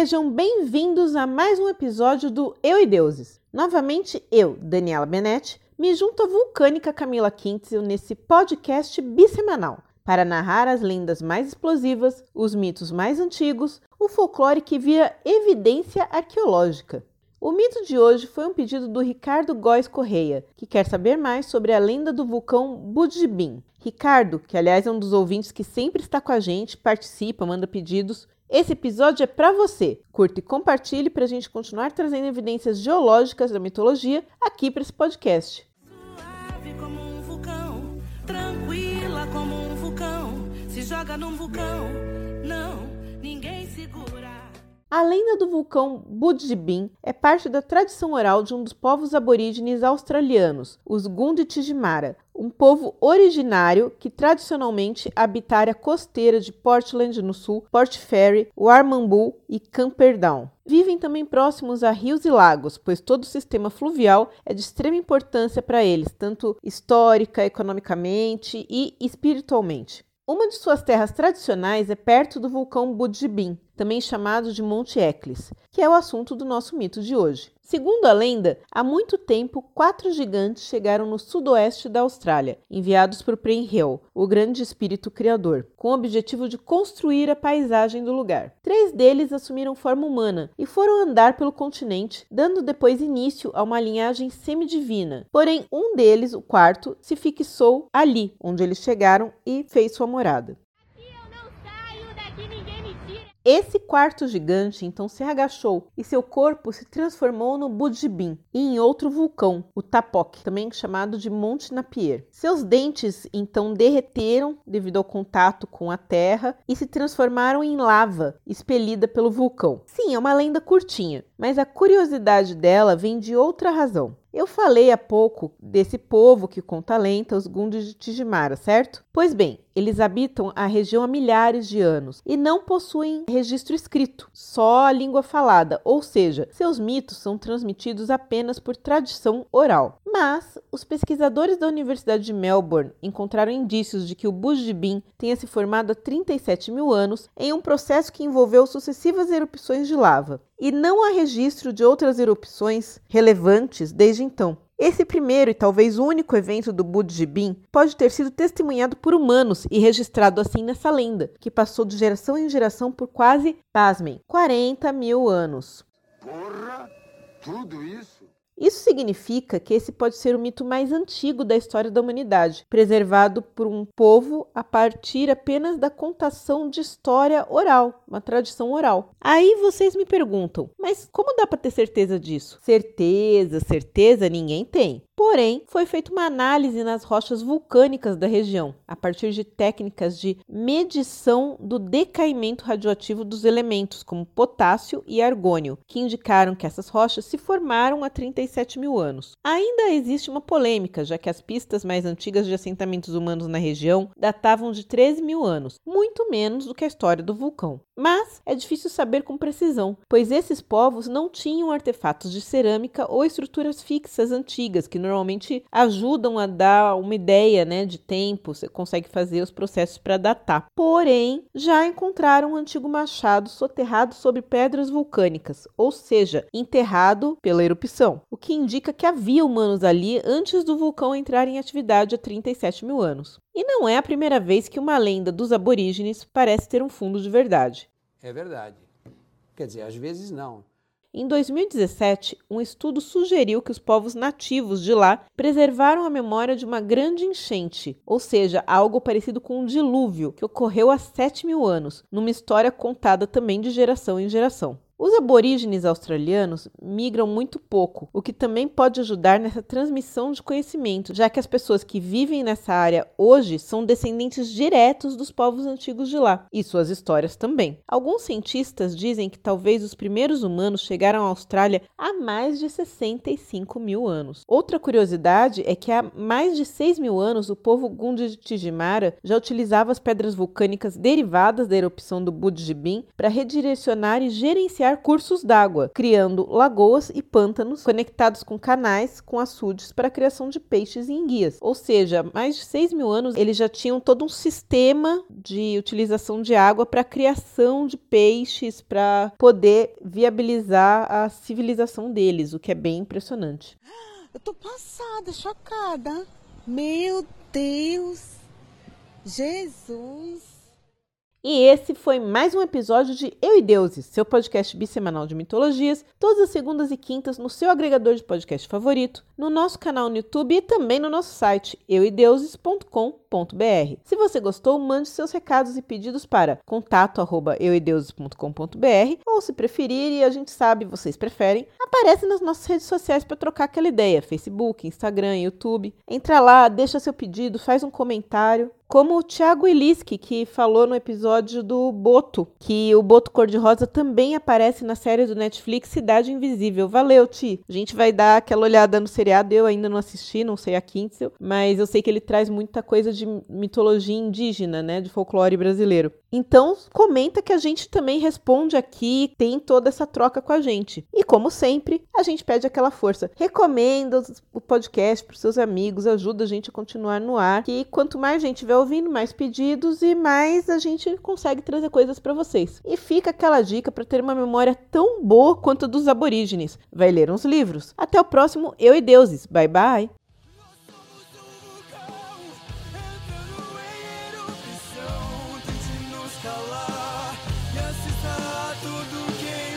Sejam bem-vindos a mais um episódio do Eu e Deuses. Novamente eu, Daniela Benetti, me junto à vulcânica Camila Kintzel nesse podcast bissemanal para narrar as lendas mais explosivas, os mitos mais antigos, o folclore que vira evidência arqueológica. O mito de hoje foi um pedido do Ricardo Góes Correia, que quer saber mais sobre a lenda do vulcão Budjibin. Ricardo, que aliás é um dos ouvintes que sempre está com a gente, participa, manda pedidos, esse episódio é para você. Curta e compartilhe para a gente continuar trazendo evidências geológicas da mitologia aqui para esse podcast. Suave como um vulcão, tranquila como um vulcão, se joga num vulcão. A lenda do vulcão Budjibin é parte da tradição oral de um dos povos aborígenes australianos, os Gunditjmara, um povo originário que tradicionalmente habita a costeira de Portland no sul, Port Fairy, Warrnambool e Camperdown. Vivem também próximos a rios e lagos, pois todo o sistema fluvial é de extrema importância para eles, tanto histórica, economicamente e espiritualmente. Uma de suas terras tradicionais é perto do vulcão Budjibin, também chamado de Monte Eklis, que é o assunto do nosso mito de hoje. Segundo a lenda, há muito tempo, quatro gigantes chegaram no sudoeste da Austrália, enviados por Prenhill, o grande espírito criador, com o objetivo de construir a paisagem do lugar. Três deles assumiram forma humana e foram andar pelo continente, dando depois início a uma linhagem semidivina. Porém, um deles, o quarto, se fixou ali, onde eles chegaram e fez sua morada. Esse quarto gigante então se agachou e seu corpo se transformou no Budjibin e em outro vulcão, o Tapok, também chamado de Monte Napier. Seus dentes então derreteram devido ao contato com a terra e se transformaram em lava expelida pelo vulcão. Sim, é uma lenda curtinha, mas a curiosidade dela vem de outra razão. Eu falei há pouco desse povo que conta lenta, os Gundis de Tijimara, certo? Pois bem, eles habitam a região há milhares de anos e não possuem registro escrito, só a língua falada, ou seja, seus mitos são transmitidos apenas por tradição oral. Mas os pesquisadores da Universidade de Melbourne encontraram indícios de que o Bujibin tenha se formado há 37 mil anos em um processo que envolveu sucessivas erupções de lava, e não há registro de outras erupções relevantes desde então. Esse primeiro e talvez único evento do Budjibin pode ter sido testemunhado por humanos e registrado assim nessa lenda, que passou de geração em geração por quase, pasmem, 40 mil anos. Porra! Tudo isso? Isso significa que esse pode ser o mito mais antigo da história da humanidade, preservado por um povo a partir apenas da contação de história oral, uma tradição oral. Aí vocês me perguntam, mas como dá para ter certeza disso? Certeza, certeza ninguém tem. Porém, foi feita uma análise nas rochas vulcânicas da região, a partir de técnicas de medição do decaimento radioativo dos elementos, como potássio e argônio, que indicaram que essas rochas se formaram há 37 mil anos. Ainda existe uma polêmica, já que as pistas mais antigas de assentamentos humanos na região datavam de 13 mil anos, muito menos do que a história do vulcão. Mas é difícil saber com precisão, pois esses povos não tinham artefatos de cerâmica ou estruturas fixas antigas que ajudam a dar uma ideia né, de tempo, você consegue fazer os processos para datar. Porém, já encontraram um antigo machado soterrado sobre pedras vulcânicas, ou seja, enterrado pela erupção, o que indica que havia humanos ali antes do vulcão entrar em atividade há 37 mil anos. E não é a primeira vez que uma lenda dos aborígenes parece ter um fundo de verdade. É verdade. Quer dizer, às vezes não. Em 2017, um estudo sugeriu que os povos nativos de lá preservaram a memória de uma grande enchente, ou seja, algo parecido com um dilúvio que ocorreu há 7 mil anos, numa história contada também de geração em geração. Os aborígenes australianos migram muito pouco, o que também pode ajudar nessa transmissão de conhecimento, já que as pessoas que vivem nessa área hoje são descendentes diretos dos povos antigos de lá, e suas histórias também. Alguns cientistas dizem que talvez os primeiros humanos chegaram à Austrália há mais de 65 mil anos. Outra curiosidade é que há mais de 6 mil anos o povo Gundi de Tijimara já utilizava as pedras vulcânicas derivadas da erupção do Budjibin para redirecionar e gerenciar criar cursos d'água, criando lagoas e pântanos conectados com canais com açudes para a criação de peixes e enguias. Ou seja, mais de 6 mil anos eles já tinham todo um sistema de utilização de água para a criação de peixes, para poder viabilizar a civilização deles, o que é bem impressionante. Eu tô passada, chocada. Meu Deus! Jesus! E esse foi mais um episódio de Eu e Deuses, seu podcast bissemanal de mitologias, todas as segundas e quintas no seu agregador de podcast favorito, no nosso canal no YouTube e também no nosso site euideuses.com.br. Se você gostou, mande seus recados e pedidos para contato@euideuses.com.br ou se preferir, e a gente sabe, vocês preferem, aparece nas nossas redes sociais para trocar aquela ideia, Facebook, Instagram, YouTube. Entra lá, deixa seu pedido, faz um comentário como o Thiago Eliski, que falou no episódio do Boto, que o Boto Cor-de-Rosa também aparece na série do Netflix Cidade Invisível. Valeu, Ti! A gente vai dar aquela olhada no seriado, eu ainda não assisti, não sei a Kinsel, mas eu sei que ele traz muita coisa de mitologia indígena, né, de folclore brasileiro. Então, comenta que a gente também responde aqui, tem toda essa troca com a gente. E como sempre, a gente pede aquela força. Recomenda o podcast para seus amigos, ajuda a gente a continuar no ar, que quanto mais gente vê ouvindo, mais pedidos e mais a gente consegue trazer coisas para vocês. E fica aquela dica para ter uma memória tão boa quanto a dos aborígenes. Vai ler uns livros. Até o próximo Eu e Deuses. Bye bye. e assista tudo que